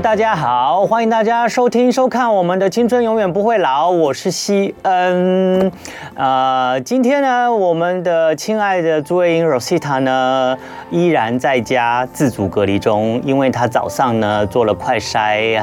大家好，欢迎大家收听收看我们的青春永远不会老，我是西恩。呃，今天呢，我们的亲爱的朱卫英 Rosita 呢，依然在家自主隔离中，因为她早上呢做了快筛，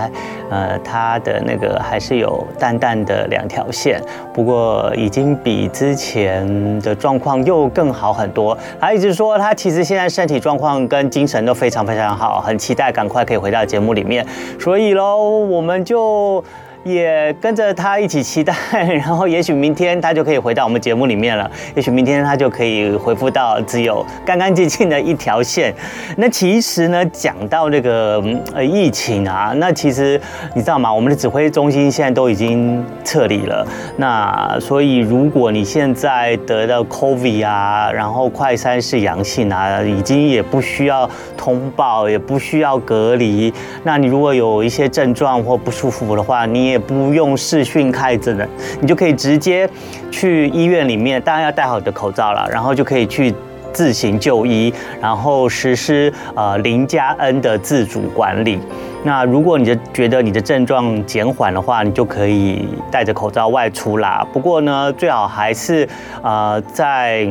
呃，她的那个还是有淡淡的两条线，不过已经比之前的状况又更好很多。她一直说她其实现在身体状况跟精神都非常非常好，很期待赶快可以回到节目里面，所以喽，我们就。也跟着他一起期待，然后也许明天他就可以回到我们节目里面了。也许明天他就可以恢复到只有干干净净的一条线。那其实呢，讲到这个呃疫情啊，那其实你知道吗？我们的指挥中心现在都已经撤离了。那所以如果你现在得到 COVID 啊，然后快筛是阳性啊，已经也不需要通报，也不需要隔离。那你如果有一些症状或不舒服的话，你也不用视讯开着的，你就可以直接去医院里面，当然要戴好你的口罩了，然后就可以去自行就医，然后实施呃零加 N 的自主管理。那如果你的觉得你的症状减缓的话，你就可以戴着口罩外出啦。不过呢，最好还是呃在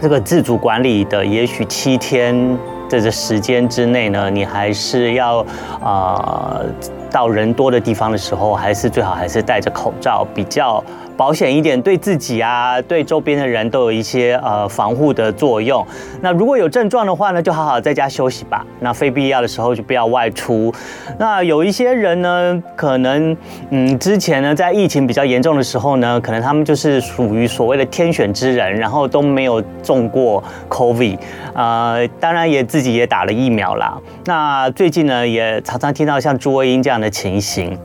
这个自主管理的也许七天在这时间之内呢，你还是要呃。到人多的地方的时候，还是最好还是戴着口罩比较保险一点，对自己啊，对周边的人都有一些呃防护的作用。那如果有症状的话呢，就好好在家休息吧。那非必要的时候就不要外出。那有一些人呢，可能嗯之前呢在疫情比较严重的时候呢，可能他们就是属于所谓的天选之人，然后都没有中过 COVID，呃，当然也自己也打了疫苗啦。那最近呢也常常听到像朱威英这样的。情形，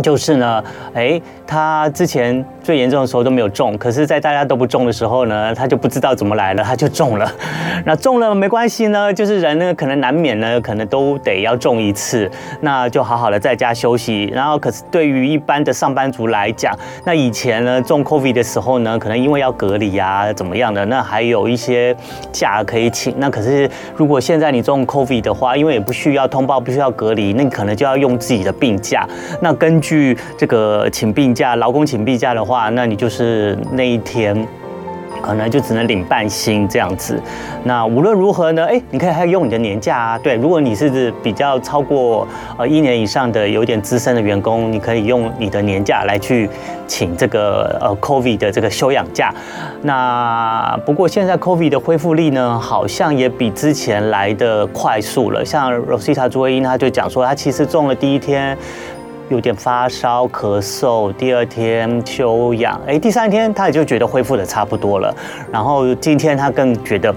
就是呢，诶，他之前。最严重的时候都没有中，可是，在大家都不中的时候呢，他就不知道怎么来了，他就中了。那中了没关系呢，就是人呢可能难免呢，可能都得要中一次，那就好好的在家休息。然后，可是对于一般的上班族来讲，那以前呢中 COVID 的时候呢，可能因为要隔离呀，怎么样的，那还有一些假可以请。那可是如果现在你中 COVID 的话，因为也不需要通报，不需要隔离，那你可能就要用自己的病假。那根据这个请病假，劳工请病假的话。话，那你就是那一天，可能就只能领半薪这样子。那无论如何呢，哎，你可以还用你的年假啊。对，如果你是比较超过呃一年以上的有点资深的员工，你可以用你的年假来去请这个呃 COVID 的这个休养假。那不过现在 COVID 的恢复力呢，好像也比之前来的快速了。像 Rosita 朱卫英他就讲说，他其实中了第一天。有点发烧、咳嗽，第二天休养，哎，第三天他也就觉得恢复的差不多了，然后今天他更觉得。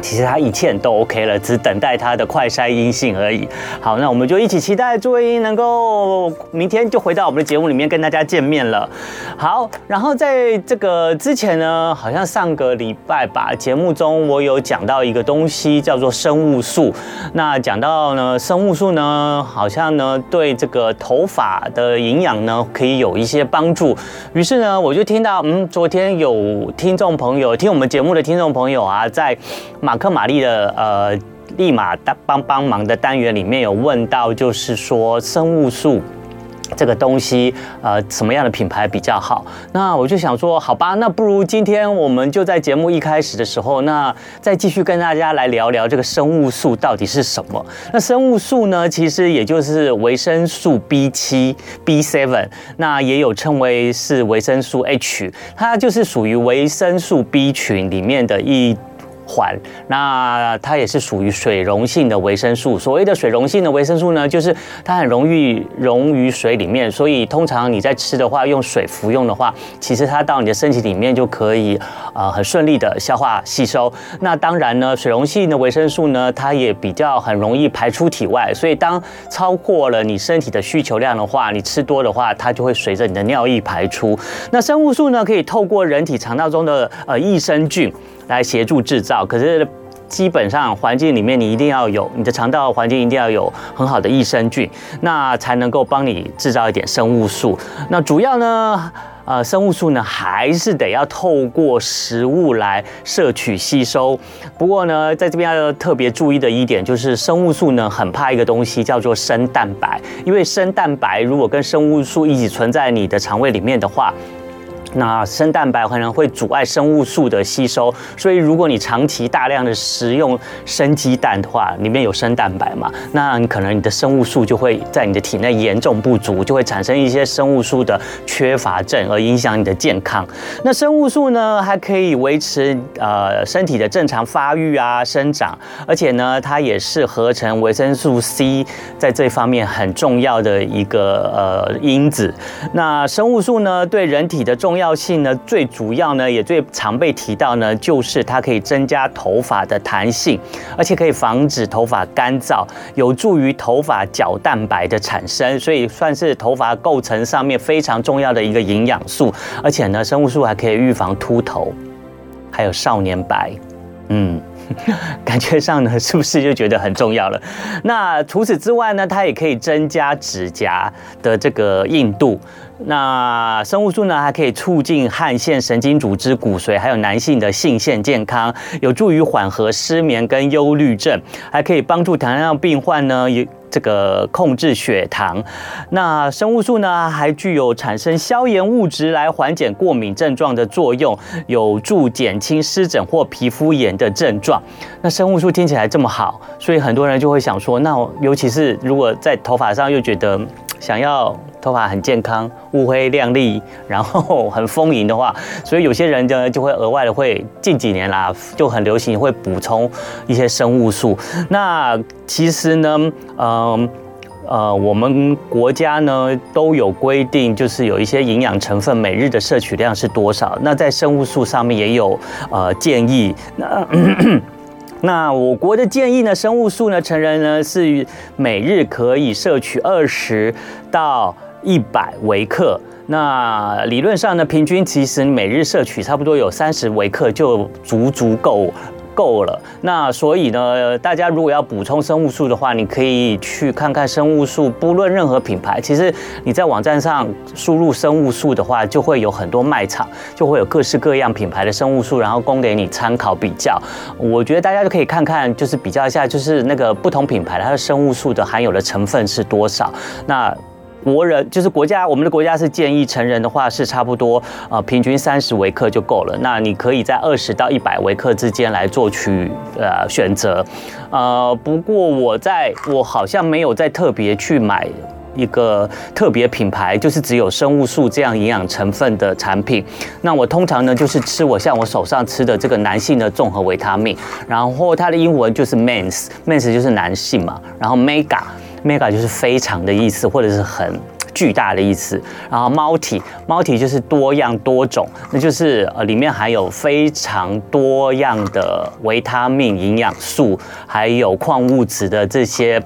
其实他一切都 OK 了，只等待他的快筛阴性而已。好，那我们就一起期待朱卫英能够明天就回到我们的节目里面跟大家见面了。好，然后在这个之前呢，好像上个礼拜吧，节目中我有讲到一个东西叫做生物素。那讲到呢，生物素呢，好像呢对这个头发的营养呢可以有一些帮助。于是呢，我就听到，嗯，昨天有听众朋友听我们节目的听众朋友啊，在马。克玛丽的呃，立马帮帮忙的单元里面有问到，就是说生物素这个东西，呃，什么样的品牌比较好？那我就想说，好吧，那不如今天我们就在节目一开始的时候，那再继续跟大家来聊聊这个生物素到底是什么？那生物素呢，其实也就是维生素 B 七、B seven，那也有称为是维生素 H，它就是属于维生素 B 群里面的一。环，那它也是属于水溶性的维生素。所谓的水溶性的维生素呢，就是它很容易溶于水里面，所以通常你在吃的话，用水服用的话，其实它到你的身体里面就可以呃很顺利的消化吸收。那当然呢，水溶性的维生素呢，它也比较很容易排出体外，所以当超过了你身体的需求量的话，你吃多的话，它就会随着你的尿液排出。那生物素呢，可以透过人体肠道中的呃益生菌。来协助制造，可是基本上环境里面你一定要有你的肠道环境一定要有很好的益生菌，那才能够帮你制造一点生物素。那主要呢，呃，生物素呢还是得要透过食物来摄取吸收。不过呢，在这边要特别注意的一点就是，生物素呢很怕一个东西叫做生蛋白，因为生蛋白如果跟生物素一起存在你的肠胃里面的话。那生蛋白可能会阻碍生物素的吸收，所以如果你长期大量的食用生鸡蛋的话，里面有生蛋白嘛，那你可能你的生物素就会在你的体内严重不足，就会产生一些生物素的缺乏症，而影响你的健康。那生物素呢，还可以维持呃身体的正常发育啊、生长，而且呢，它也是合成维生素 C 在这方面很重要的一个呃因子。那生物素呢，对人体的重要药性呢，最主要呢，也最常被提到呢，就是它可以增加头发的弹性，而且可以防止头发干燥，有助于头发角蛋白的产生，所以算是头发构成上面非常重要的一个营养素。而且呢，生物素还可以预防秃头，还有少年白。嗯，感觉上呢，是不是就觉得很重要了？那除此之外呢，它也可以增加指甲的这个硬度。那生物素呢，还可以促进汗腺、神经组织、骨髓，还有男性的性腺健康，有助于缓和失眠跟忧虑症，还可以帮助糖尿病患呢，有这个控制血糖。那生物素呢，还具有产生消炎物质来缓解过敏症状的作用，有助减轻湿疹或皮肤炎的症状。那生物素听起来这么好，所以很多人就会想说，那尤其是如果在头发上又觉得。想要头发很健康、乌黑亮丽，然后很丰盈的话，所以有些人呢就会额外的会近几年啦就很流行会补充一些生物素。那其实呢，嗯呃，我们国家呢都有规定，就是有一些营养成分每日的摄取量是多少。那在生物素上面也有呃建议。那 那我国的建议呢，生物素呢，成人呢是每日可以摄取二十到一百微克。那理论上呢，平均其实每日摄取差不多有三十微克就足足够。够了，那所以呢，大家如果要补充生物素的话，你可以去看看生物素，不论任何品牌，其实你在网站上输入生物素的话，就会有很多卖场，就会有各式各样品牌的生物素，然后供给你参考比较。我觉得大家就可以看看，就是比较一下，就是那个不同品牌它的生物素的含有的成分是多少。那国人就是国家，我们的国家是建议成人的话是差不多呃平均三十微克就够了。那你可以在二十到一百微克之间来做取呃选择。呃，不过我在我好像没有再特别去买一个特别品牌，就是只有生物素这样营养成分的产品。那我通常呢就是吃我像我手上吃的这个男性的综合维他命，然后它的英文就是 Men's，Men's 就是男性嘛，然后 Mega。Mega 就是非常的意思，或者是很巨大的意思。然后 Multi，Multi 就是多样多种，那就是呃里面含有非常多样的维他命、营养素，还有矿物质的这些。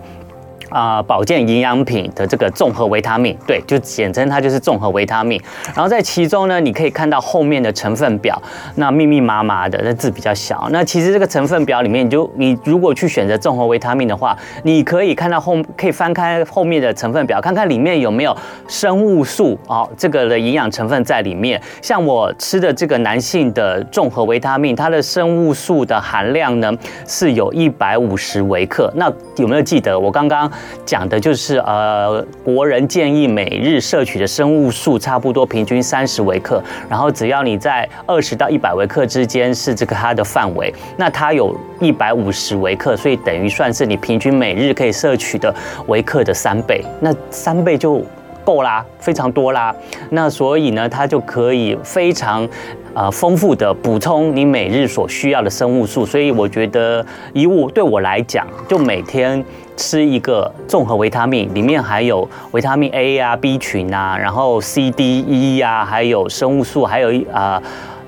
啊、保健营养品的这个综合维他命，对，就简称它就是综合维他命。然后在其中呢，你可以看到后面的成分表，那密密麻麻的，那字比较小。那其实这个成分表里面，你就你如果去选择综合维他命的话，你可以看到后可以翻开后面的成分表，看看里面有没有生物素哦，这个的营养成分在里面。像我吃的这个男性的综合维他命，它的生物素的含量呢是有一百五十微克。那有没有记得我刚刚？讲的就是呃，国人建议每日摄取的生物素差不多平均三十微克，然后只要你在二十到一百微克之间是这个它的范围，那它有一百五十微克，所以等于算是你平均每日可以摄取的微克的三倍，那三倍就够啦，非常多啦，那所以呢，它就可以非常。呃，丰富的补充你每日所需要的生物素，所以我觉得以我对我来讲，就每天吃一个综合维他命，里面还有维他命 A 啊、B 群啊，然后 C、D、E 啊，还有生物素，还有啊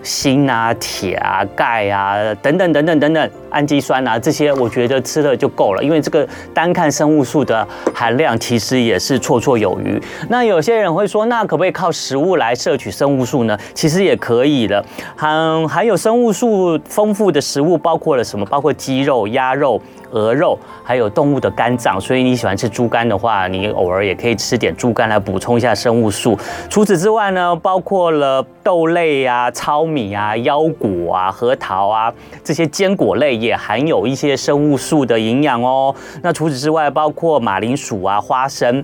锌啊、铁啊、钙啊等等等等等等。氨基酸啊，这些我觉得吃了就够了，因为这个单看生物素的含量其实也是绰绰有余。那有些人会说，那可不可以靠食物来摄取生物素呢？其实也可以的，含含有生物素丰富的食物包括了什么？包括鸡肉、鸭肉。鹅肉，还有动物的肝脏，所以你喜欢吃猪肝的话，你偶尔也可以吃点猪肝来补充一下生物素。除此之外呢，包括了豆类啊、糙米啊、腰果啊、核桃啊这些坚果类也含有一些生物素的营养哦。那除此之外，包括马铃薯啊、花生。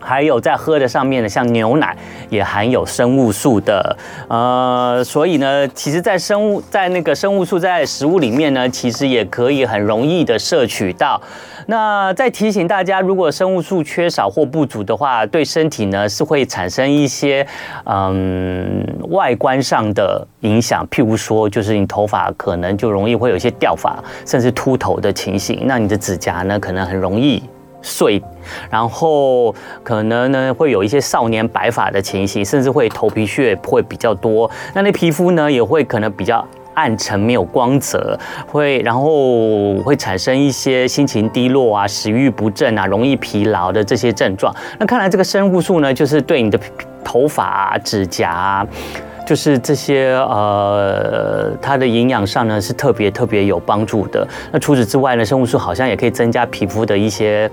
还有在喝的上面呢，像牛奶也含有生物素的，呃，所以呢，其实，在生物在那个生物素在食物里面呢，其实也可以很容易的摄取到。那再提醒大家，如果生物素缺少或不足的话，对身体呢是会产生一些嗯外观上的影响，譬如说，就是你头发可能就容易会有一些掉发，甚至秃头的情形。那你的指甲呢，可能很容易。碎，然后可能呢会有一些少年白发的情形，甚至会头皮屑会比较多。那那皮肤呢也会可能比较暗沉，没有光泽，会然后会产生一些心情低落啊、食欲不振啊、容易疲劳的这些症状。那看来这个生物素呢，就是对你的头发、指甲。就是这些呃，它的营养上呢是特别特别有帮助的。那除此之外呢，生物素好像也可以增加皮肤的一些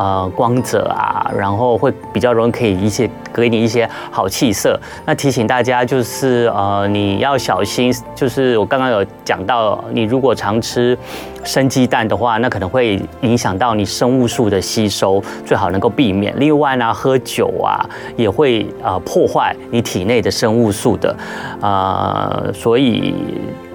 呃光泽啊，然后会比较容易可以一些给你一些好气色。那提醒大家就是呃，你要小心，就是我刚刚有讲到，你如果常吃生鸡蛋的话，那可能会影响到你生物素的吸收，最好能够避免。另外呢，喝酒啊也会、呃、破坏你体内的生物素的，呃，所以。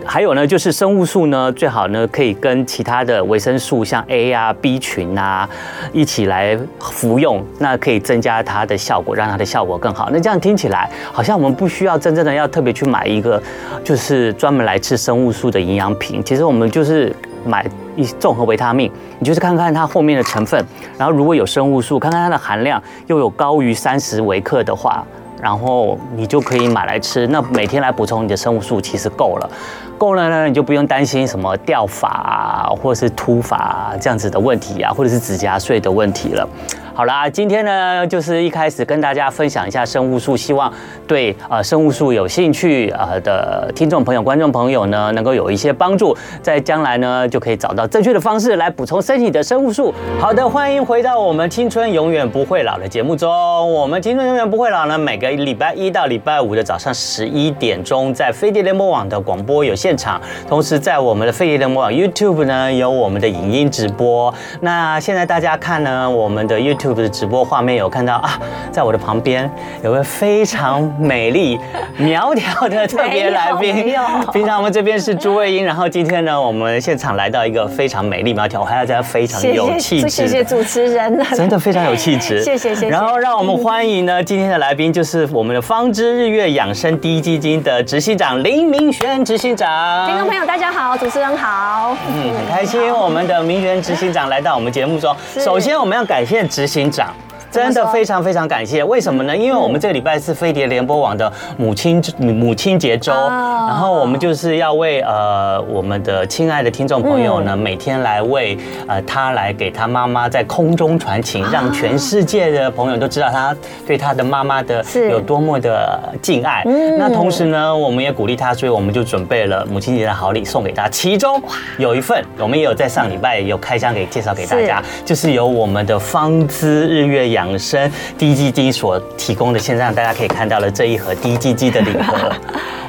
还有呢，就是生物素呢，最好呢可以跟其他的维生素，像 A 啊、B 群啊，一起来服用，那可以增加它的效果，让它的效果更好。那这样听起来，好像我们不需要真正的要特别去买一个，就是专门来吃生物素的营养品。其实我们就是买一综合维他命，你就是看看它后面的成分，然后如果有生物素，看看它的含量又有高于三十微克的话，然后你就可以买来吃。那每天来补充你的生物素，其实够了。够了呢，你就不用担心什么掉发啊，或者是秃发啊这样子的问题啊，或者是指甲碎的问题了。好啦，今天呢，就是一开始跟大家分享一下生物素，希望对呃生物素有兴趣呃的听众朋友、观众朋友呢，能够有一些帮助，在将来呢就可以找到正确的方式来补充身体的生物素。好的，欢迎回到我们青春永远不会老的节目中。我们青春永远不会老呢，每个礼拜一到礼拜五的早上十一点钟，在飞碟联播网的广播有现场，同时在我们的飞碟联播网 YouTube 呢有我们的影音直播。那现在大家看呢，我们的 YouTube。的直播画面有看到啊，在我的旁边有个非常美丽苗条的特别来宾。平常我们这边是朱卫英，然后今天呢，我们现场来到一个非常美丽苗条，还要加非常有气质。谢谢主持人，真的非常有气质。谢谢谢谢。然后让我们欢迎呢今天的来宾，就是我们的方知日月养生第一基金的执行长林明轩执行长。听众朋友大家好，主持人好。嗯，很开心我们的名媛执行长来到我们节目中。首先我们要感谢执行长。真的非常非常感谢，为什么呢？因为我们这个礼拜是飞碟联播网的母亲母亲节周，然后我们就是要为呃我们的亲爱的听众朋友呢，每天来为呃他来给他妈妈在空中传情，让全世界的朋友都知道他对他的妈妈的有多么的敬爱。那同时呢，我们也鼓励他，所以我们就准备了母亲节的好礼送给他，其中有一份我们也有在上礼拜有开箱给介绍给大家，就是由我们的芳姿日月养。养生 DGG 所提供的，线上大家可以看到了这一盒 DGG 的礼盒。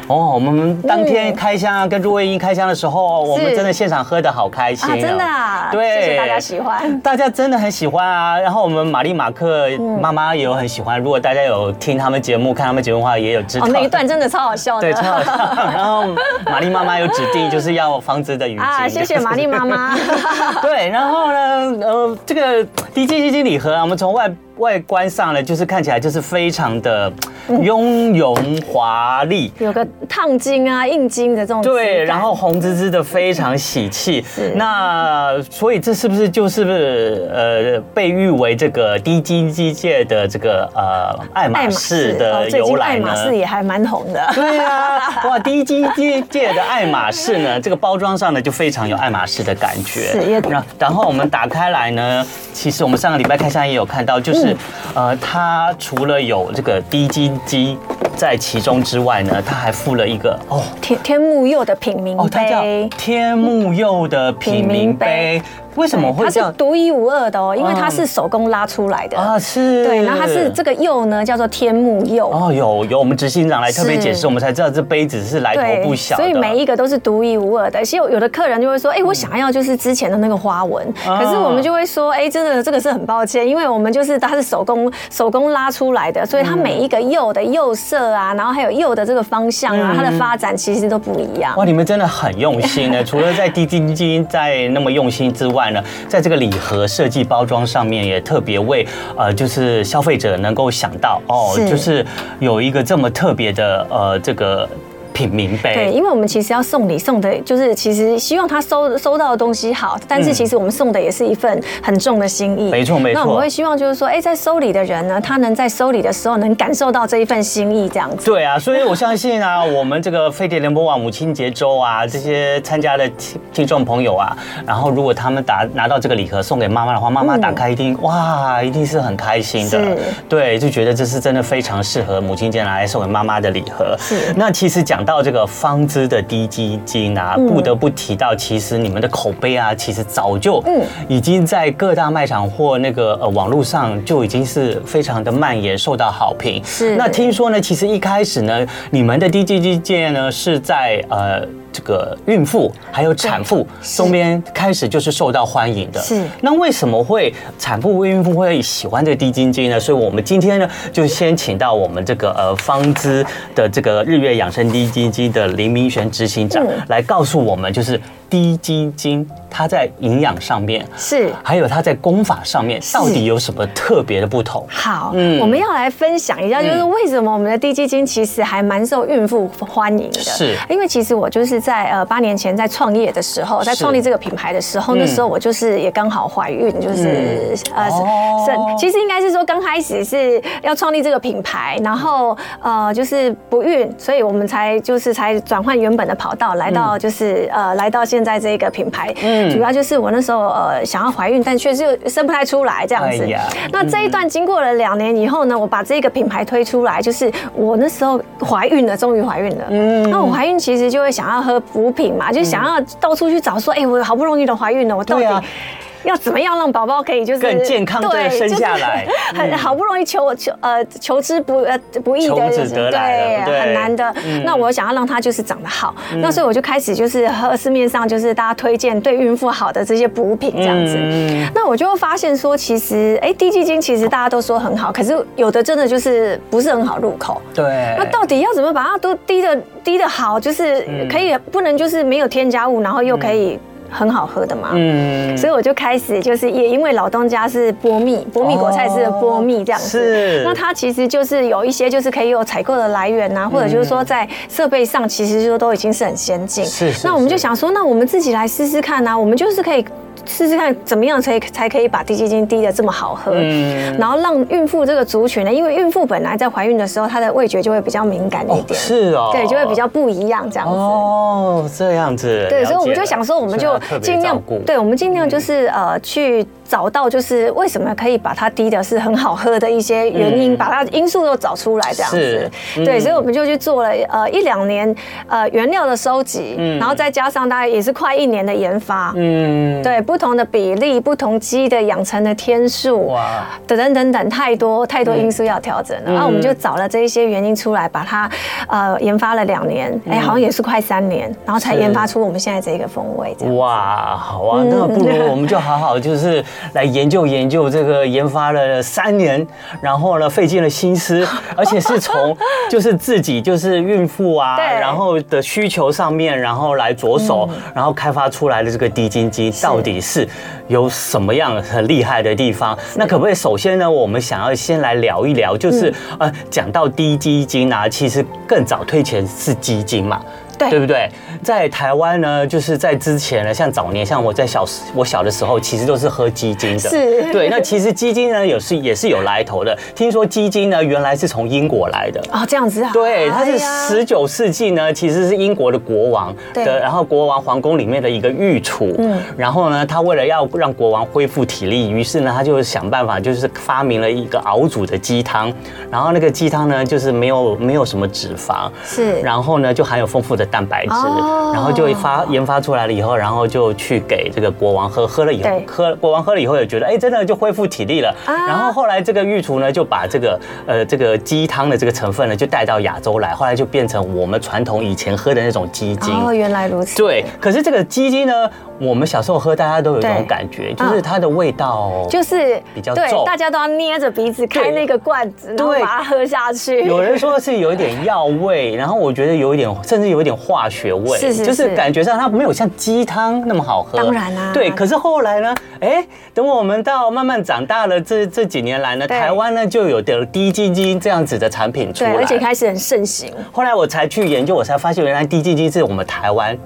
哦，我们当天开箱啊，跟朱卫茵开箱的时候，我们真的现场喝的好开心，真的啊，对，谢谢大家喜欢，大家真的很喜欢啊。然后我们玛丽马克妈妈也有很喜欢，如果大家有听他们节目、看他们节目的话，也有知道。那一段真的超好笑的，对，超好笑。然后玛丽妈妈有指定就是要房子的语气啊，谢谢玛丽妈妈。对，然后呢，呃，这个滴鸡精礼盒啊，我们从外。外观上呢，就是看起来就是非常的雍容华丽，有个烫金啊、印金的这种。对，然后红滋滋的，非常喜气。是。那所以这是不是就是不是呃被誉为这个低金机界的这个呃爱马仕的由来呢？爱马仕也还蛮红的。对啊，哇，低金机界的爱马仕呢，这个包装上呢就非常有爱马仕的感觉。是。然然后我们打开来呢，其实我们上个礼拜开箱也有看到，就是。呃，它除了有这个低金机在其中之外呢，它还附了一个哦，天天目釉的品茗杯，哦，它叫天目釉的品茗杯。为什么会这样？它是独一无二的哦，因为它是手工拉出来的啊，是。对，然后它是这个釉呢，叫做天目釉哦。有有，我们执行长来特别解释，我们才知道这杯子是来头不小。所以每一个都是独一无二的。其实有的客人就会说，哎，我想要就是之前的那个花纹，可是我们就会说，哎，真的这个是很抱歉，因为我们就是它是手工手工拉出来的，所以它每一个釉的釉色啊，然后还有釉的这个方向啊，它的发展其实都不一样。哇，你们真的很用心呢！除了在滴滴滴在那么用心之外呢，在这个。礼盒设计包装上面也特别为呃，就是消费者能够想到哦，就是有一个这么特别的呃这个。品名杯，对，因为我们其实要送礼，送的就是其实希望他收收到的东西好，但是其实我们送的也是一份很重的心意。没错没错。那我们会希望就是说，哎，在收礼的人呢，他能在收礼的时候能感受到这一份心意，这样子。对啊，所以我相信啊，我们这个飞碟联播网母亲节周啊，这些参加的听听众朋友啊，然后如果他们打拿到这个礼盒送给妈妈的话，妈妈打开一定、嗯、哇，一定是很开心的。对，就觉得这是真的非常适合母亲节拿来送给妈妈的礼盒。是。那其实讲。到这个方知的低基金啊，不得不提到，其实你们的口碑啊，其实早就已经在各大卖场或那个呃网络上就已经是非常的蔓延，受到好评。是。那听说呢，其实一开始呢，你们的低基金呢是在呃。这个孕妇还有产妇中间开始就是受到欢迎的。是。那为什么会产妇、孕妇会喜欢这个低金鸡呢？所以我们今天呢，就先请到我们这个呃方姿的这个日月养生低金鸡的林明璇执行长来告诉我们，就是。滴鸡精，它在营养上面是，还有它在功法上面到底有什么特别的不同？好，嗯，我们要来分享一下，就是为什么我们的低基金其实还蛮受孕妇欢迎的。是，因为其实我就是在呃八年前在创业的时候，在创立这个品牌的时候，那时候我就是也刚好怀孕，就是呃是，其实应该是说刚开始是要创立这个品牌，然后呃就是不孕，所以我们才就是才转换原本的跑道，来到就是呃来到现。现在这个品牌，嗯，主要就是我那时候呃想要怀孕，但确实又生不太出来这样子。那这一段经过了两年以后呢，我把这个品牌推出来，就是我那时候怀孕了，终于怀孕了。嗯，那我怀孕其实就会想要喝补品嘛，就想要到处去找说，哎，我好不容易都怀孕了，我到底。要怎么样让宝宝可以就是更健康的生下来？很好不容易求求呃求之不呃不易的，对，很难的。那我想要让他就是长得好，那所以我就开始就是和市面上就是大家推荐对孕妇好的这些补品这样子。那我就会发现说，其实哎，滴鸡精其实大家都说很好，可是有的真的就是不是很好入口。对。那到底要怎么把它都低的低的好，就是可以不能就是没有添加物，然后又可以。很好喝的嘛，嗯，所以我就开始就是也因为老东家是波蜜，波蜜果菜是波蜜这样子，是，那它其实就是有一些就是可以有采购的来源呐，或者就是说在设备上其实就都已经是很先进，是，那我们就想说，那我们自己来试试看呐，我们就是可以。试试看怎么样才才可以把滴鸡精滴的这么好喝，嗯，然后让孕妇这个族群呢，因为孕妇本来在怀孕的时候，她的味觉就会比较敏感一点，是哦，对，就会比较不一样这样子。哦，这样子。对，所以我们就想说，我们就尽量，对，我们尽量就是呃去。找到就是为什么可以把它滴的是很好喝的一些原因，把它因素都找出来这样子，对，所以我们就去做了呃一两年呃原料的收集，然后再加上大概也是快一年的研发，嗯，对，不同的比例、不同鸡的养成的天数，哇，等等等等，太多太多因素要调整了，然后我们就找了这一些原因出来，把它呃研发了两年，哎，好像也是快三年，然后才研发出我们现在这个风味。哇，好啊，那不如我们就好好就是。来研究研究这个，研发了三年，然后呢费尽了心思，而且是从就是自己就是孕妇啊，然后的需求上面，然后来着手，然后开发出来的这个低精机到底是有什么样很厉害的地方？那可不可以首先呢，我们想要先来聊一聊，就是呃讲到低基金啊，其实更早推前是基金嘛。对，对不对？在台湾呢，就是在之前呢，像早年，像我在小我小的时候，其实都是喝鸡精的。是，对。那其实鸡精呢，也是也是有来头的。听说鸡精呢，原来是从英国来的啊，这样子啊。对，它是十九世纪呢，其实是英国的国王的，然后国王皇宫里面的一个御厨。嗯。然后呢，他为了要让国王恢复体力，于是呢，他就想办法，就是发明了一个熬煮的鸡汤。然后那个鸡汤呢，就是没有没有什么脂肪，是。然后呢，就含有丰富的。蛋白质，然后就发研发出来了以后，然后就去给这个国王喝，喝了以后，喝国王喝了以后也觉得，哎，真的就恢复体力了。然后后来这个御厨呢，就把这个呃这个鸡汤的这个成分呢，就带到亚洲来，后来就变成我们传统以前喝的那种鸡精。哦，原来如此。对，可是这个鸡精呢，我们小时候喝，大家都有一种感觉，就是它的味道就是比较重，大家都要捏着鼻子开那个罐子，然后把它喝下去。有人说是有一点药味，然后我觉得有一点，甚至有一点。化学味，是是是，就是感觉上它没有像鸡汤那么好喝。当然啦，对。可是后来呢？哎，等我们到慢慢长大了，这这几年来呢，台湾呢就有的滴鸡精这样子的产品出来，而且开始很盛行。后来我才去研究，我才发现原来滴鸡精是我们台湾。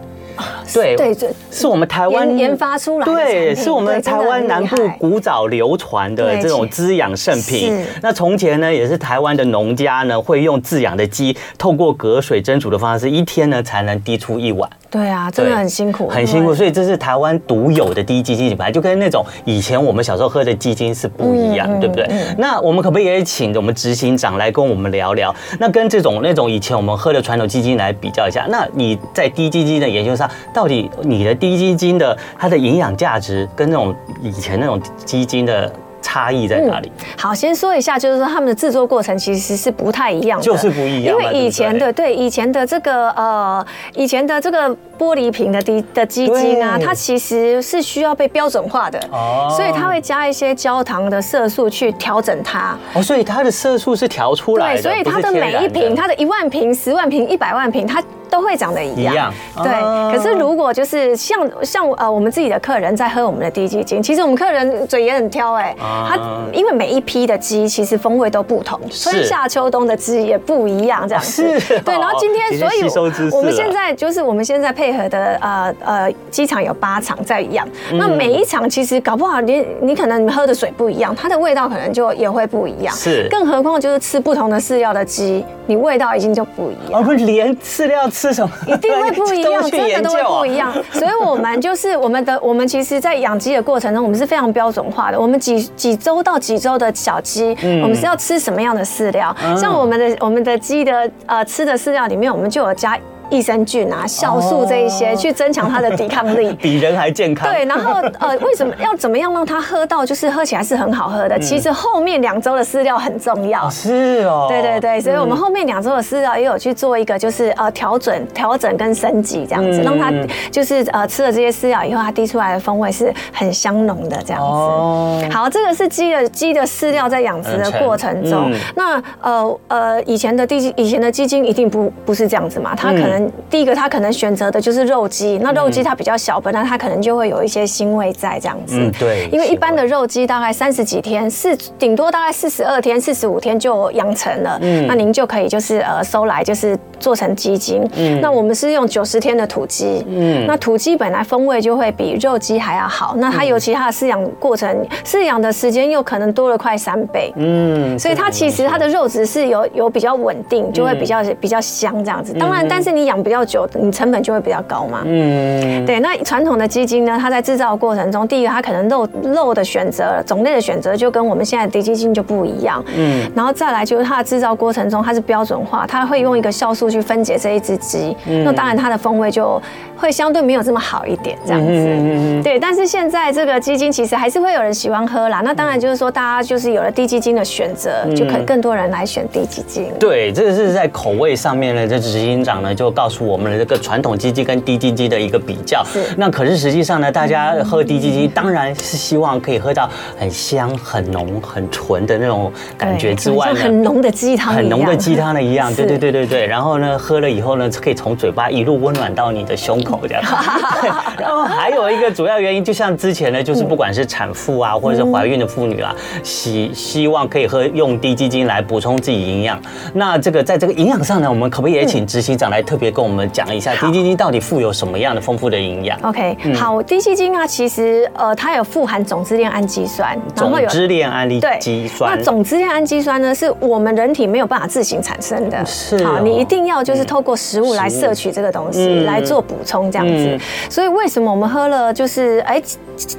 对 对对，是我们台湾研发出来的，对，是我们台湾南部古早流传的这种滋养圣品。那从前呢，也是台湾的农家呢，会用自养的鸡，透过隔水蒸煮的方式，一天呢才能滴出一碗。对啊，真的很辛苦，很辛苦。所以这是台湾独有的滴鸡精品牌，就跟那种以前我们小时候喝的鸡精是不一样，对不对？那我们可不可以也请我们执行长来跟我们聊聊？那跟这种那种以前我们喝的传统鸡精来比较一下，那你在滴鸡精的研究上，到底你的低基金的它的营养价值跟那种以前那种基金的？差异在哪里？好，先说一下，就是说他们的制作过程其实是不太一样的，就是不一样。因为以前的对以前的这个呃，以前的这个玻璃瓶的滴的基金啊，它其实是需要被标准化的，哦所以它会加一些焦糖的色素去调整它。哦，所以它的色素是调出来的，对，所以它的每一瓶，它的一万瓶、十万瓶、一百万瓶，它。都会长得一样，对。可是如果就是像像呃我们自己的客人在喝我们的低基金，其实我们客人嘴也很挑哎，他因为每一批的鸡其实风味都不同，春夏秋冬的鸡也不一样这样子。是。对，然后今天所以我们现在就是我们现在配合的呃呃鸡场有八场在养，那每一场其实搞不好你你可能喝的水不一样，它的味道可能就也会不一样。是。更何况就是吃不同的饲料的鸡，你味道已经就不一样。我们连饲料。是什么？一定会不一样，真的都会不一样。所以，我们就是我们的，我们其实，在养鸡的过程中，我们是非常标准化的。我们几几周到几周的小鸡，我们是要吃什么样的饲料？像我们的我们的鸡的呃吃的饲料里面，我们就有加。益生菌啊，酵素这一些去增强它的抵抗力，比人还健康。对，然后呃，为什么要怎么样让它喝到就是喝起来是很好喝的？其实后面两周的饲料很重要。是哦。对对对，所以我们后面两周的饲料也有去做一个就是呃调整、调整跟升级这样子，让它就是呃吃了这些饲料以后，它滴出来的风味是很香浓的这样子。哦。好，这个是鸡的鸡的饲料在养殖的过程中，那呃呃以前的滴以前的鸡精一定不不是这样子嘛，它可能。第一个，他可能选择的就是肉鸡，那肉鸡它比较小，本来它可能就会有一些腥味在这样子。嗯，对。因为一般的肉鸡大概三十几天，四顶多大概四十二天、四十五天就养成了。嗯。那您就可以就是呃收来就是做成鸡精。嗯。那我们是用九十天的土鸡。嗯。那土鸡本来风味就会比肉鸡还要好，那它尤其它的饲养过程，饲养的时间又可能多了快三倍。嗯。所以它其实它的肉质是有有比较稳定，就会比较比较香这样子。当然，但是你。养比较久，你成本就会比较高嘛。嗯，对。那传统的基金呢，它在制造的过程中，第一个它可能肉肉的选择、种类的选择就跟我们现在的滴鸡精就不一样。嗯，然后再来就是它的制造过程中，它是标准化，它会用一个酵素去分解这一只鸡。嗯，那当然它的风味就会相对没有这么好一点，这样子。嗯，对。但是现在这个基金其实还是会有人喜欢喝啦。那当然就是说，大家就是有了低基金的选择，就可以更多人来选低基金。对，这个是在口味上面呢，这执行长呢就。告诉我们的这个传统鸡精跟滴鸡精的一个比较。是。那可是实际上呢，大家喝滴鸡精当然是希望可以喝到很香、很浓、很纯的那种感觉之外呢，很浓的鸡汤，很浓的鸡汤的一样。对对对对对。然后呢，喝了以后呢，可以从嘴巴一路温暖到你的胸口这样。然后还有一个主要原因，就像之前呢，就是不管是产妇啊，或者是怀孕的妇女啊，希希望可以喝用滴鸡精来补充自己营养。那这个在这个营养上呢，我们可不可以也请执行长来特别跟我们讲一下低基金到底富有什么样的丰富的营养？OK，好，低基金啊，其实呃，它有富含总支链氨基酸，总支链氨基酸。那总支链氨基酸呢，是我们人体没有办法自行产生的，是好，你一定要就是透过食物来摄取这个东西来做补充，这样子。所以为什么我们喝了就是哎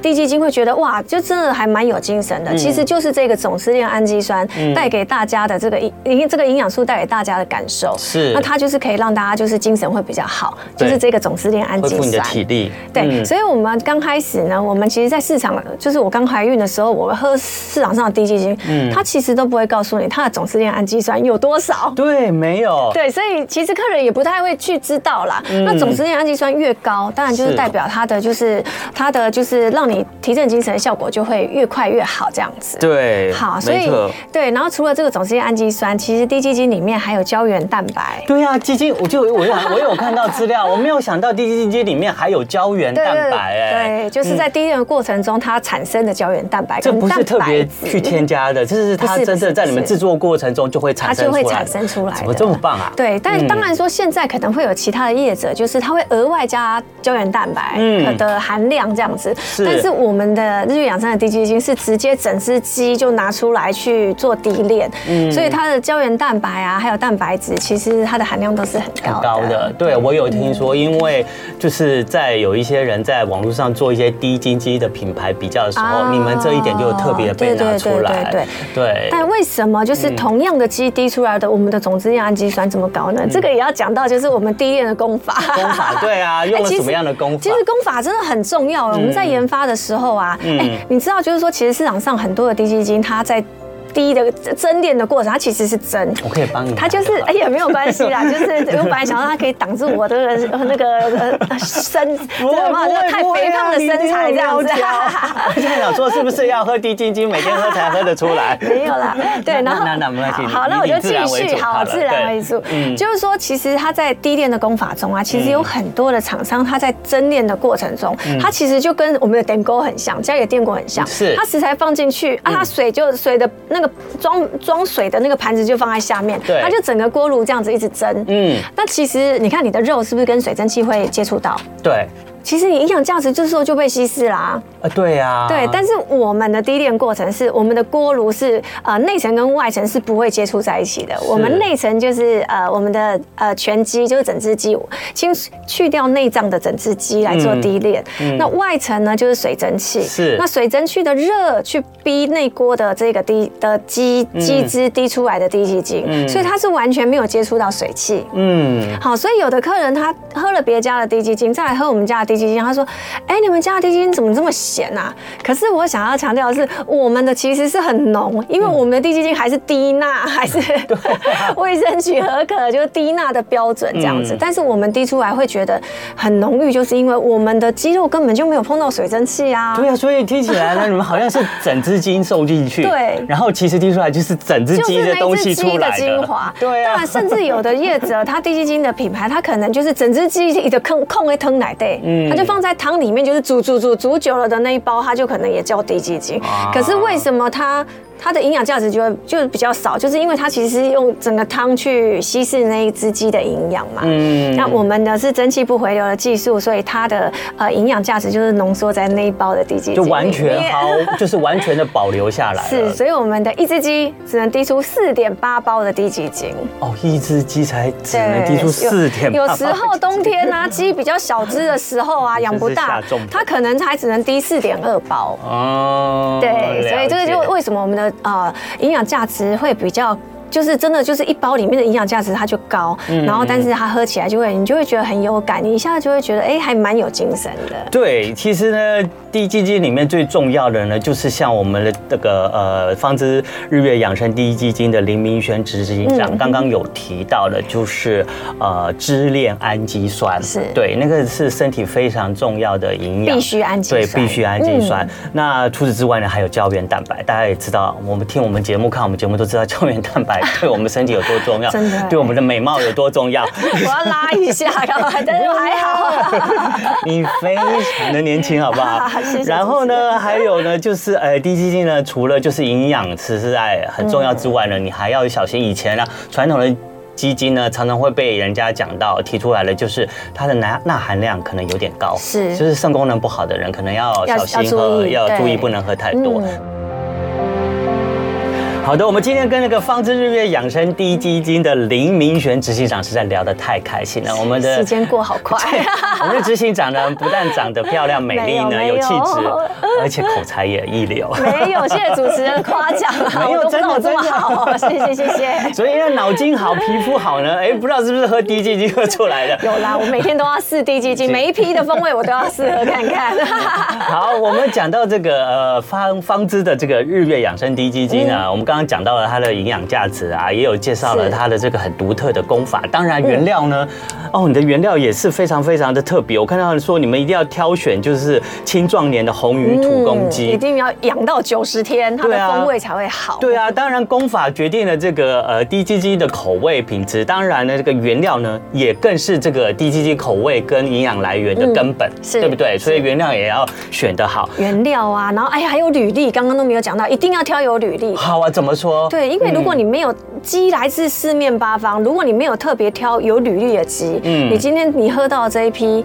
低基金会觉得哇，就真的还蛮有精神的？其实就是这个总支链氨基酸带给大家的这个营这个营养素带给大家的感受。是，那它就是可以让大家就是精神会比较好，就是这个总支链氨基酸。你的体力。对，所以我们刚开始呢，我们其实，在市场就是我刚怀孕的时候，我们喝市场上的低基金，嗯，它其实都不会告诉你它的总支链氨基酸有多少。对，没有。对，所以其实客人也不太会去知道啦。那总支链氨基酸越高，当然就是代表它的就是它的就是让你提振精神的效果就会越快越好，这样子。对，好，所以对，然后除了这个总支链氨基酸，其实低基金里面还有胶原蛋白。对啊，基金，我就我有我有看到资料，我没有想到滴鸡精里面还有胶原蛋白，哎，对，就是在滴炼的过程中它产生的胶原蛋白，这不是特别去添加的，这是它真正在你们制作过程中就会产生出来，它就会产生出来，怎么这么棒啊？对，但当然说现在可能会有其他的业者，就是他会额外加胶原蛋白的含量这样子，但是我们的日月养生的滴鸡精是直接整只鸡就拿出来去做滴炼，所以它的胶原蛋白啊，还有蛋白质，其实它的含量都是很高高的。对，我有听说，因为就是在有一些人在网络上做一些滴鸡精的品牌比较的时候，你们这一点就特别被拿出来。对对。但为什么就是同样的鸡滴出来的，我们的总支链氨基酸这么高呢？这个也要讲到，就是我们滴炼的功法。功法对啊，用了什么样的功法？其实功法真的很重要。我们在研发的时候啊，哎，你知道，就是说，其实市场上很多的滴鸡精，它在滴的蒸炼的过程，它其实是蒸。我可以帮你。它就是哎呀，没有关系啦，就是我本来想让它可以挡住我的那个呃身，知道吗？就太肥胖的身材这样子。我现在想说，是不是要喝滴鸡精，每天喝才喝得出来？没有啦，对，然后好，那我就继续，好，自然为主。嗯，就是说，其实它在低炼的功法中啊，其实有很多的厂商，它在蒸炼的过程中，它其实就跟我们的电锅很像，家里的电锅很像。是。它食材放进去啊，它水就水的那个。装装水的那个盘子就放在下面，对，它就整个锅炉这样子一直蒸。嗯，那其实你看你的肉是不是跟水蒸气会接触到？对。其实你营养价值这时候就被稀释啦。啊，对呀。对，但是我们的低炼过程是，我们的锅炉是呃内层跟外层是不会接触在一起的。我们内层就是呃我们的呃全鸡，就是整只鸡，清去掉内脏的整只鸡来做低炼。那外层呢就是水蒸气。是。那水蒸气的热去逼内锅的这个低的鸡鸡汁滴出来的低鸡精，所以它是完全没有接触到水汽。嗯。好，所以有的客人他喝了别家的低鸡精，再来喝我们家的。滴基金，他说：“哎，你们家的低基金怎么这么咸啊？”可是我想要强调的是，我们的其实是很浓，因为我们的低基金还是低钠，还是卫生局合可，就是低钠的标准这样子。但是我们滴出来会觉得很浓郁，就是因为我们的肌肉根本就没有碰到水蒸气啊。对啊，所以听起来呢，你们好像是整只鸡送进去，对，然后其实滴出来就是整只鸡的东西出来的精华。对啊，甚至有的业者他低基金的品牌，他可能就是整只鸡的空空会吞奶对。嗯。它就放在汤里面，就是煮煮煮煮久了的那一包，它就可能也叫滴鸡精。可是为什么它？它的营养价值就会就比较少，就是因为它其实是用整个汤去稀释那一只鸡的营养嘛。嗯。那我们的是蒸汽不回流的技术，所以它的呃营养价值就是浓缩在那一包的低鸡，就完全好，就是完全的保留下来。是，所以我们的一只鸡只能滴出四点八包的低鸡精。哦，一只鸡才只能滴出四点。有时候冬天啊，鸡比较小只的时候啊，养不大，它可能才只能滴四点二包。哦。对，所以这个就为什么我们的。啊，营养价值会比较就是真的就是一包里面的营养价值它就高，嗯、然后但是它喝起来就会你就会觉得很有感，你一下子就会觉得哎还蛮有精神的。对，其实呢，低基金里面最重要的呢，就是像我们的这个呃方知日月养生第一基金的林明轩执行长刚刚有提到的，就是呃支链氨基酸，是。对，那个是身体非常重要的营养，必须氨基酸，对，必须氨基酸。嗯、那除此之外呢，还有胶原蛋白，大家也知道，我们听我们节目、看我们节目都知道胶原蛋白对我们身体有多重要，真的，对我们的美貌有多重要。我要拉一下，干嘛？但是还好，你非常的年轻，好不好？然后呢，还有呢，就是呃，低基金呢，除了就是营养吃是在很重要之外呢，嗯、你还要小心。以前呢，传统的基金呢，常常会被人家讲到提出来的，就是它的钠钠含量可能有点高，是，就是肾功能不好的人可能要小心喝，要注意，不能喝太多。嗯好的，我们今天跟那个方知日月养生滴基金的林明玄执行长实在聊得太开心了。我们的时间过好快，我们的执行长呢，不但长得漂亮美丽呢，有气质，而且口才也一流。没有，谢谢主持人夸奖，没有真的这么好，谢谢谢谢。所以呢，脑筋好，皮肤好呢，哎，不知道是不是喝滴基金喝出来的？有啦，我每天都要试滴基金，每一批的风味我都要试喝看看。好，我们讲到这个呃方方知的这个日月养生滴鸡精啊，我们刚。刚刚讲到了它的营养价值啊，也有介绍了它的这个很独特的功法。当然原料呢，哦，你的原料也是非常非常的特别。我看到说你们一定要挑选就是青壮年的红鱼土公鸡，一定要养到九十天，它的风味才会好。对啊，当然功法决定了这个呃滴鸡精的口味品质。当然呢，这个原料呢也更是这个滴鸡精口味跟营养来源的根本，是对不对？所以原料也要选得好。原料啊，然后哎呀还有履历，刚刚都没有讲到，一定要挑有履历。好啊，怎么说？对，因为如果你没有鸡来自四面八方，如果你没有特别挑有履历的鸡，嗯，你今天你喝到的这一批。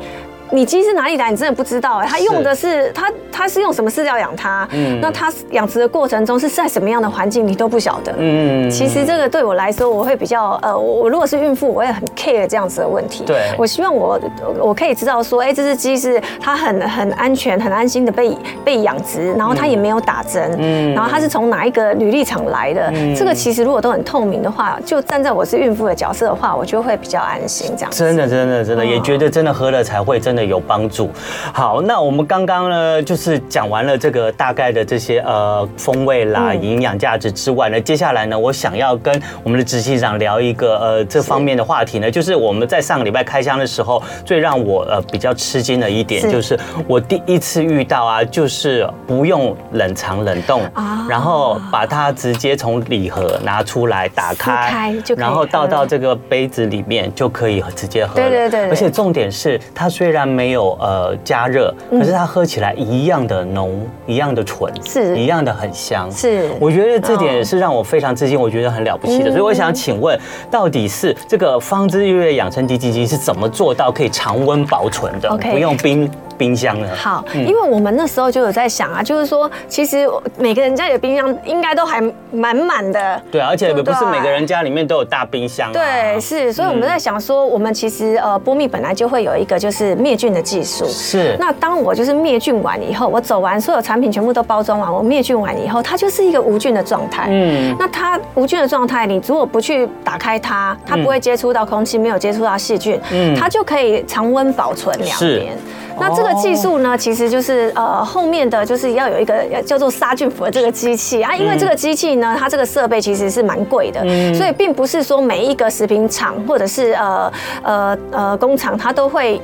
你鸡是哪里来？你真的不知道哎，它用的是它，它是用什么饲料养它？嗯，那它养殖的过程中是在什么样的环境，你都不晓得。嗯，其实这个对我来说，我会比较呃，我我如果是孕妇，我也很 care 这样子的问题。对，我希望我我可以知道说，哎，这只鸡是它很很安全、很安心的被被养殖，然后它也没有打针，嗯，然后它是从哪一个履历厂来的？嗯，这个其实如果都很透明的话，就站在我是孕妇的角色的话，我就会比较安心这样子。真的，真的，真的，也觉得真的喝了才会真的。有帮助。好，那我们刚刚呢，就是讲完了这个大概的这些呃风味啦、营养价值之外呢，接下来呢，我想要跟我们的执行长聊一个呃这方面的话题呢，就是我们在上个礼拜开箱的时候，最让我呃比较吃惊的一点，就是我第一次遇到啊，就是不用冷藏冷冻，然后把它直接从礼盒拿出来打开，然后倒到这个杯子里面就可以直接喝。对对对。而且重点是，它虽然没有呃加热，可是它喝起来一样的浓，一样的醇，是一样的很香。是，我觉得这点是让我非常吃惊，我觉得很了不起的。所以我想请问，到底是这个方知日月养生滴鸡精是怎么做到可以常温保存的，不用冰？冰箱呢？好，因为我们那时候就有在想啊，就是说，其实每个人家里的冰箱应该都还满满的。对，而且也不是每个人家里面都有大冰箱。对，是，所以我们在想说，我们其实呃，波蜜本来就会有一个就是灭菌的技术。是。那当我就是灭菌完以后，我走完所有产品全部都包装完，我灭菌完以后，它就是一个无菌的状态。嗯。那它无菌的状态，你如果不去打开它，它不会接触到空气，没有接触到细菌，嗯，它就可以常温保存两年。那这个技术呢，其实就是呃后面的就是要有一个叫做杀菌服的这个机器啊，因为这个机器呢，它这个设备其实是蛮贵的，所以并不是说每一个食品厂或者是呃呃呃工厂它都会。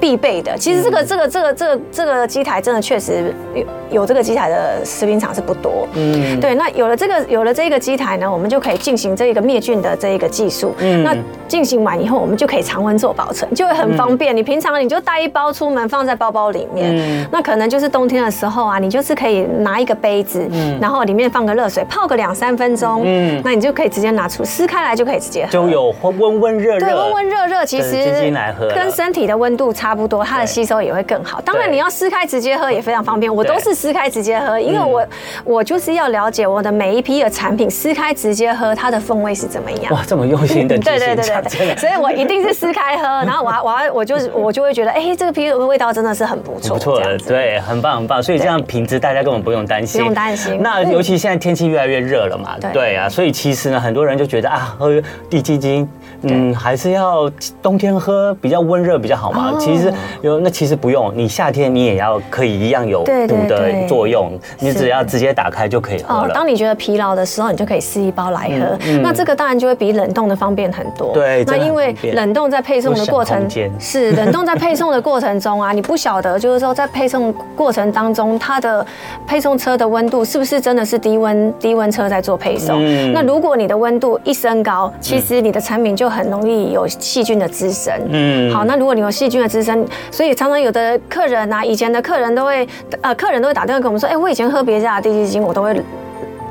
必备的，其实这个这个这个这个这个机台真的确实有有这个机台的食品厂是不多。嗯，对。那有了这个有了这个机台呢，我们就可以进行这一个灭菌的这一个技术。嗯，那进行完以后，我们就可以常温做保存，就会很方便。你平常你就带一包出门，放在包包里面。嗯，那可能就是冬天的时候啊，你就是可以拿一个杯子，嗯，然后里面放个热水，泡个两三分钟。嗯，那你就可以直接拿出撕开来就可以直接喝。就有温温热热。对，温温热热，其实跟身体的温度。差不多，它的吸收也会更好。当然，你要撕开直接喝也非常方便。我都是撕开直接喝，因为我我就是要了解我的每一批的产品撕开直接喝，它的风味是怎么样。哇，这么用心 的对对对对对，所以我一定是撕开喝，然后我我要我就是我就会觉得，哎，这个啤酒的味道真的是很不错，不错的，对，很棒很棒。所以这样品质大家根本不用担心，不用担心。那尤其现在天气越来越热了嘛，对啊，所以其实呢，很多人就觉得啊，喝地鸡精。嗯，还是要冬天喝比较温热比较好嘛。其实有那其实不用，你夏天你也要可以一样有补的作用。你只要直接打开就可以喝了。当你觉得疲劳的时候，你就可以试一包来喝。那这个当然就会比冷冻的方便很多。对，那因为冷冻在配送的过程是冷冻在配送的过程中啊，你不晓得就是说在配送过程当中，它的配送车的温度是不是真的是低温低温车在做配送？那如果你的温度一升高，其实你的产品就很容易有细菌的滋生。嗯，好，那如果你有细菌的滋生，所以常常有的客人啊，以前的客人都会，呃，客人都会打电话跟我们说，哎，我以前喝别家的地基精，我都会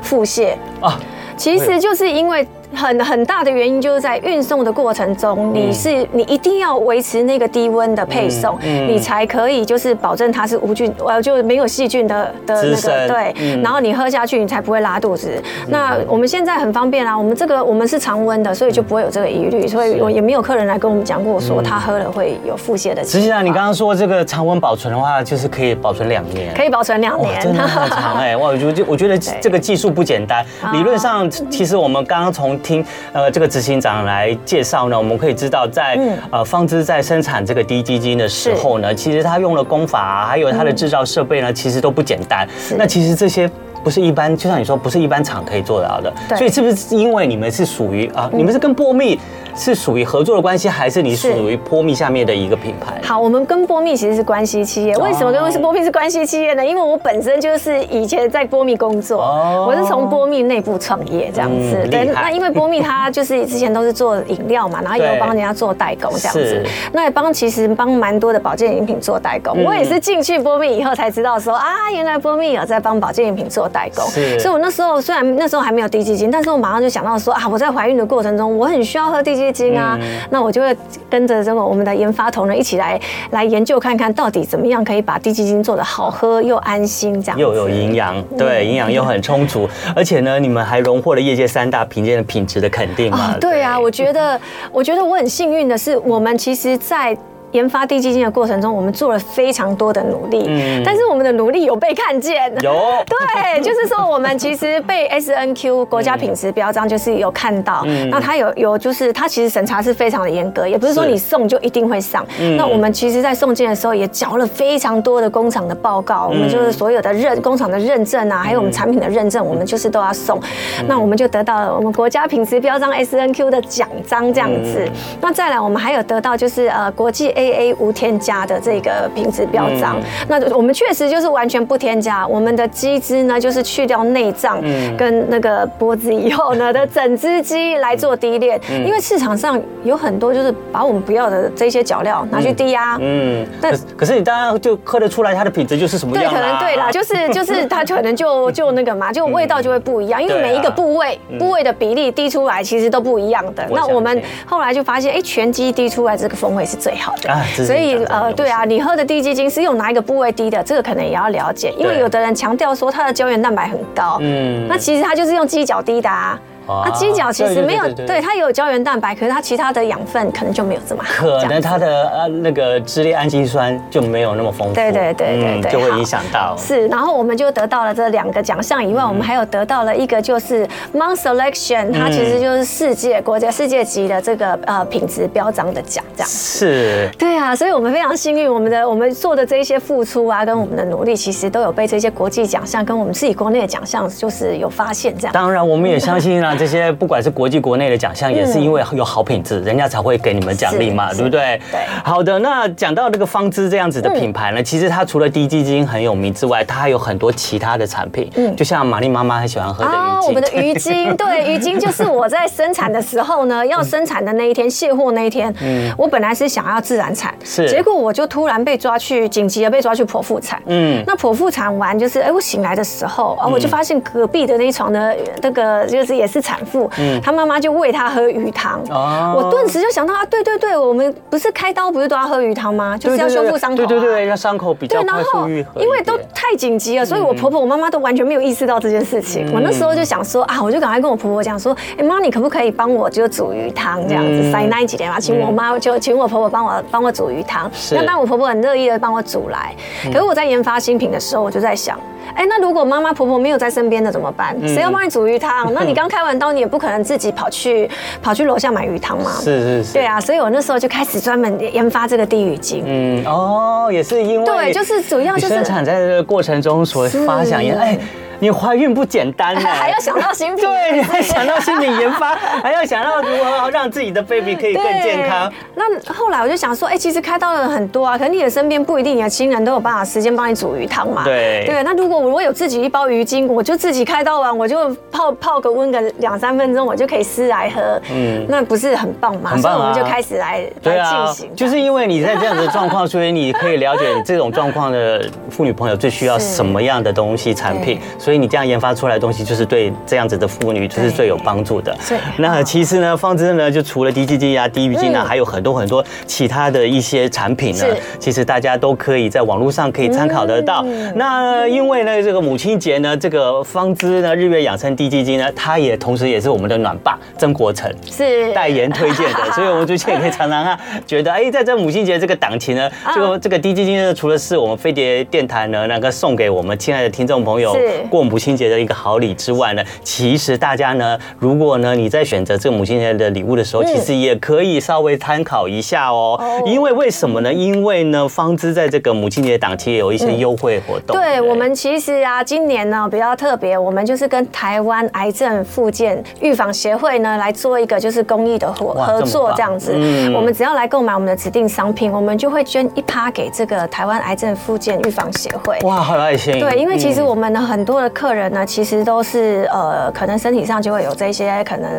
腹泻啊，其实就是因为。很很大的原因就是在运送的过程中，你是你一定要维持那个低温的配送，你才可以就是保证它是无菌，呃，就没有细菌的的那个对，然后你喝下去你才不会拉肚子。那我们现在很方便啊，我们这个我们是常温的，所以就不会有这个疑虑，所以我也没有客人来跟我们讲过说他喝了会有腹泻的。实际上你刚刚说这个常温保存的话，就是可以保存两年，可以保存两年，真的很长哎，哇，我就我觉得 这个技术不简单。理论上，其实我们刚刚从听呃这个。执行长来介绍呢，我们可以知道在，在呃方知在生产这个低基金的时候呢，其实他用了工法啊，还有他的制造设备呢，其实都不简单。那其实这些不是一般，就像你说，不是一般厂可以做到的。所以是不是因为你们是属于啊，你们是跟波蜜？是属于合作的关系，还是你属于波蜜下面的一个品牌？好，我们跟波蜜其实是关系企业。为什么跟是波蜜是关系企业呢？因为我本身就是以前在波蜜工作，我是从波蜜内部创业这样子。对，那因为波蜜它就是之前都是做饮料嘛，然后也有帮人家做代工这样子。那也帮其实帮蛮多的保健饮品做代工。我也是进去波蜜以后才知道说啊，原来波蜜有在帮保健饮品做代工。所以我那时候虽然那时候还没有低基金，但是我马上就想到说啊，我在怀孕的过程中，我很需要喝低基金啊，那我就会跟着这个我们的研发同仁一起来来研究看看到底怎么样可以把低基金做的好喝又安心，这样又有营养，对，营养又很充足，而且呢，你们还荣获了业界三大评鉴的品质的肯定嘛？对啊，我觉得，我觉得我很幸运的是，我们其实，在研发低基金的过程中，我们做了非常多的努力，嗯，但是我们的努力有被看见，有，对，就是说我们其实被 S N Q 国家品质标章就是有看到，嗯，那它有有就是它其实审查是非常的严格，也不是说你送就一定会上，嗯，那我们其实在送件的时候也缴了非常多的工厂的报告，我们就是所有的认工厂的认证啊，还有我们产品的认证，我们就是都要送，那我们就得到了我们国家品质标章 S N Q 的奖章这样子，那再来我们还有得到就是呃国际 A A 无添加的这个品质标章，那我们确实就是完全不添加。我们的鸡汁呢，就是去掉内脏跟那个脖子以后呢的整只鸡来做低炼。因为市场上有很多就是把我们不要的这些脚料拿去低压。嗯，但可是你当然就喝得出来它的品质就是什么样。对，可能对啦，就是就是它可能就就那个嘛，就味道就会不一样。因为每一个部位部位的比例滴出来其实都不一样的。那我们后来就发现，哎，全鸡滴出来这个风味是最好的。所以呃，对啊，你喝的滴鸡精是用哪一个部位滴的？这个可能也要了解，因为有的人强调说它的胶原蛋白很高，嗯，那其实它就是用鸡脚滴的啊。啊，鸡脚其实没有，对它有胶原蛋白，可是它其他的养分可能就没有这么好，可能它的呃那个支链氨基酸就没有那么丰富，对对对对对，就会影响到。是，然后我们就得到了这两个奖项以外，我们还有得到了一个就是 Mount Selection，它其实就是世界国家世界级的这个呃品质标章的奖，这样。是。对啊，所以我们非常幸运，我们的我们做的这一些付出啊，跟我们的努力，其实都有被这些国际奖项跟我们自己国内的奖项就是有发现这样。当然，我们也相信啊，这些不管是国际国内的奖项也是因为有好品质，人家才会给你们奖励嘛，对不对？对。好的，那讲到这个方知这样子的品牌呢，其实它除了低基金很有名之外，它还有很多其他的产品。嗯，就像玛丽妈妈很喜欢喝的鱼精。我们的鱼精，对，鱼精就是我在生产的时候呢，要生产的那一天卸货那一天，嗯，我本来是想要自然产，是，结果我就突然被抓去紧急的被抓去剖腹产。嗯，那剖腹产完就是，哎，我醒来的时候啊，我就发现隔壁的那一床的那个就是也是产妇，嗯，她妈妈就喂她喝鱼汤。哦，我顿时就想到啊，对对对，我们不是开刀不是都要喝鱼汤吗？就是要修复伤口。对对对，让伤口比较快速愈合。因为都太紧急了，所以我婆婆我妈妈都完全没有意识到这件事情。我那时候就想说啊，我就赶快跟我婆婆讲说，哎妈，你可不可以帮我就煮鱼汤这样子？塞那几天嘛，请我妈就请我婆婆帮我帮我煮鱼汤。那当我婆婆很乐意的帮我煮来。可是我在研发新品的时候，我就在想。哎，那如果妈妈婆婆没有在身边的怎么办？谁要帮你煮鱼汤？那你刚开完刀，你也不可能自己跑去跑去楼下买鱼汤嘛。是是是。对啊，所以我那时候就开始专门研发这个地鱼精。嗯哦，也是因为对，就是主要就是生产在这个过程中所发想也哎。你怀孕不简单呢，还要想到新品，对，你 还想到新品研发，还要想到如何让自己的 baby 可以更健康。那后来我就想说，哎，其实开刀的人很多啊，可能你的身边不一定你的亲人都有办法时间帮你煮鱼汤嘛。对对，那如果我有自己一包鱼精，我就自己开刀完，我就泡泡个温个两三分钟，我就可以撕来喝。嗯，那不是很棒吗？很棒啊！所以我们就开始来来进行。就是因为你在这样子的状况，所以你可以了解这种状况的妇女朋友最需要什么样的东西产品，所以你这样研发出来的。东西就是对这样子的妇女就是最有帮助的。对。那其实呢，芳姿呢，就除了滴鸡精啊、低鱼精啊，还有很多很多其他的一些产品呢。其实大家都可以在网络上可以参考得到。那因为呢，这个母亲节呢，这个芳姿呢，日月养生滴鸡精呢，它也同时也是我们的暖爸曾国成是代言推荐的，所以我们最近也可以常常啊，觉得哎，在这母亲节这个档期呢，这个这个滴鸡精呢，除了是我们飞碟电台呢那个送给我们亲爱的听众朋友过母亲节的一个。好礼之外呢，其实大家呢，如果呢你在选择这个母亲节的礼物的时候，其实也可以稍微参考一下哦。因为为什么呢？因为呢，方姿在这个母亲节档期也有一些优惠活动。对，我们其实啊，今年呢比较特别，我们就是跟台湾癌症复健预防协会呢来做一个就是公益的合合作这样子。我们只要来购买我们的指定商品，我们就会捐一趴给这个台湾癌症复健预防协会。哇，好有爱心。对，因为其实我们的很多的客人呢，其实。都是呃，可能身体上就会有这些可能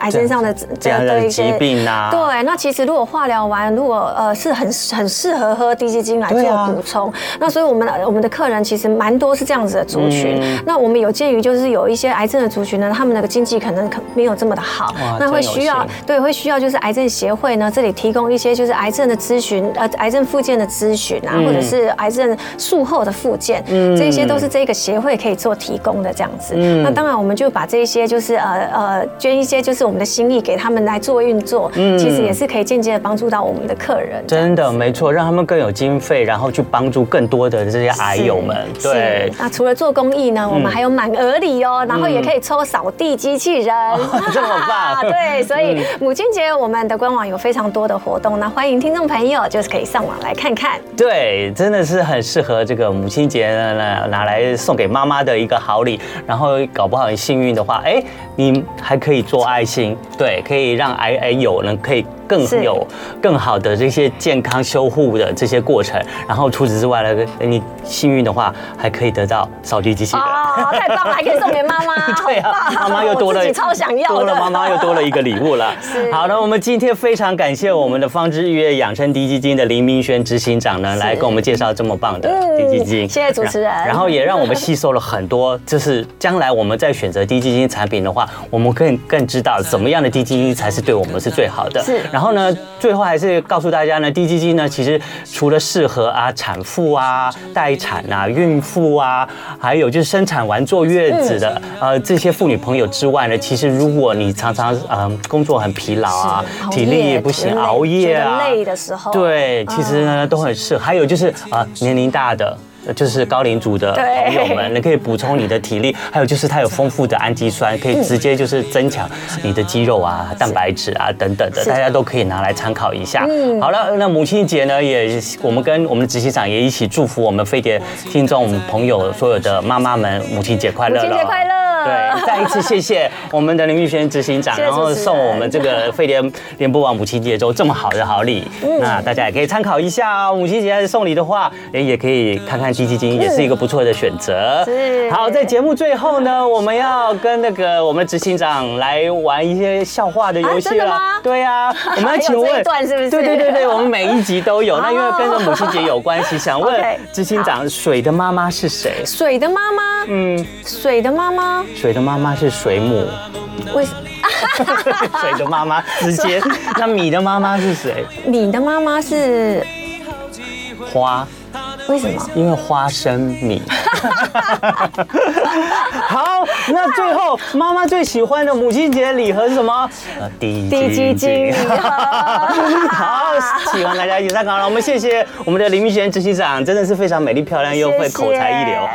癌症上的这样的疾病啊。对，那其实如果化疗完，如果呃是很很适合喝低基金来做补充。啊、那所以我们我们的客人其实蛮多是这样子的族群。嗯、那我们有鉴于就是有一些癌症的族群呢，他们那个经济可能可没有这么的好，那会需要对会需要就是癌症协会呢这里提供一些就是癌症的咨询呃癌症附件的咨询啊，嗯、或者是癌症术后的附件，嗯，这些都是这个协会可以做提供的这样。嗯，那当然，我们就把这些就是呃呃捐一些就是我们的心意给他们来做运作，嗯，其实也是可以间接的帮助到我们的客人。真的没错，让他们更有经费，然后去帮助更多的这些癌友们。对。那除了做公益呢，我们还有满额礼哦，然后也可以抽扫地机器人，这么棒。对，所以母亲节我们的官网有非常多的活动，那欢迎听众朋友就是可以上网来看看。对，真的是很适合这个母亲节呢拿来送给妈妈的的一个好礼。然后搞不好很幸运的话，哎，你还可以做爱心，对，可以让癌癌友呢可以。更有更好的这些健康修护的这些过程，然后除此之外呢，你幸运的话还可以得到扫地机器人，哦，太棒了，还可以送给妈妈，对啊，妈妈又多了，超想要，多了妈妈又多了一个礼物了。是，好的，我们今天非常感谢我们的方知日月养生低基金的林明轩执行长呢，来跟我们介绍这么棒的滴基金，谢谢主持人。然后也让我们吸收了很多，就是将来我们在选择低基金产品的话，我们更更知道怎么样的低基金才是对我们是最好的。是，然后。然后呢，最后还是告诉大家呢，滴鸡精呢，其实除了适合啊产妇啊、待产啊、孕妇啊，还有就是生产完坐月子的呃这些妇女朋友之外呢，其实如果你常常嗯、呃、工作很疲劳啊，体力也不行，熬夜啊，累的时候，对，其实呢都很适合。还有就是啊、呃、年龄大的。就是高龄组的朋友们，你可以补充你的体力，还有就是它有丰富的氨基酸，可以直接就是增强你的肌肉啊、蛋白质啊等等的，大家都可以拿来参考一下。好了，那母亲节呢，也我们跟我们的执行长也一起祝福我们飞碟听众朋友所有的妈妈们母亲节快乐！母亲节快乐！对，再一次谢谢我们的林玉轩执行长，然后送我们这个飞碟联播网母亲节周这么好的好礼，那大家也可以参考一下哦。母亲节送礼的话，也也可以看看滴鸡精，也是一个不错的选择。是。好，在节目最后呢，我们要跟那个我们执行长来玩一些笑话的游戏了。真的吗？对呀，我们要请问，是不是？对对对对，我们每一集都有。那因为跟着母亲节有关系，想问执行长，水的妈妈是谁？水的妈妈？嗯，水的妈妈。水的妈妈是水母。为什么？水的妈妈直接，那米的妈妈是谁？米的妈妈是花。为什么？因为花生米。好，那最后妈妈最喜欢的母亲节礼盒是什么？滴鸡精。好，喜欢大家一起参考了。我们谢谢我们的林明璇执行长，真的是非常美丽漂亮又会口才一流。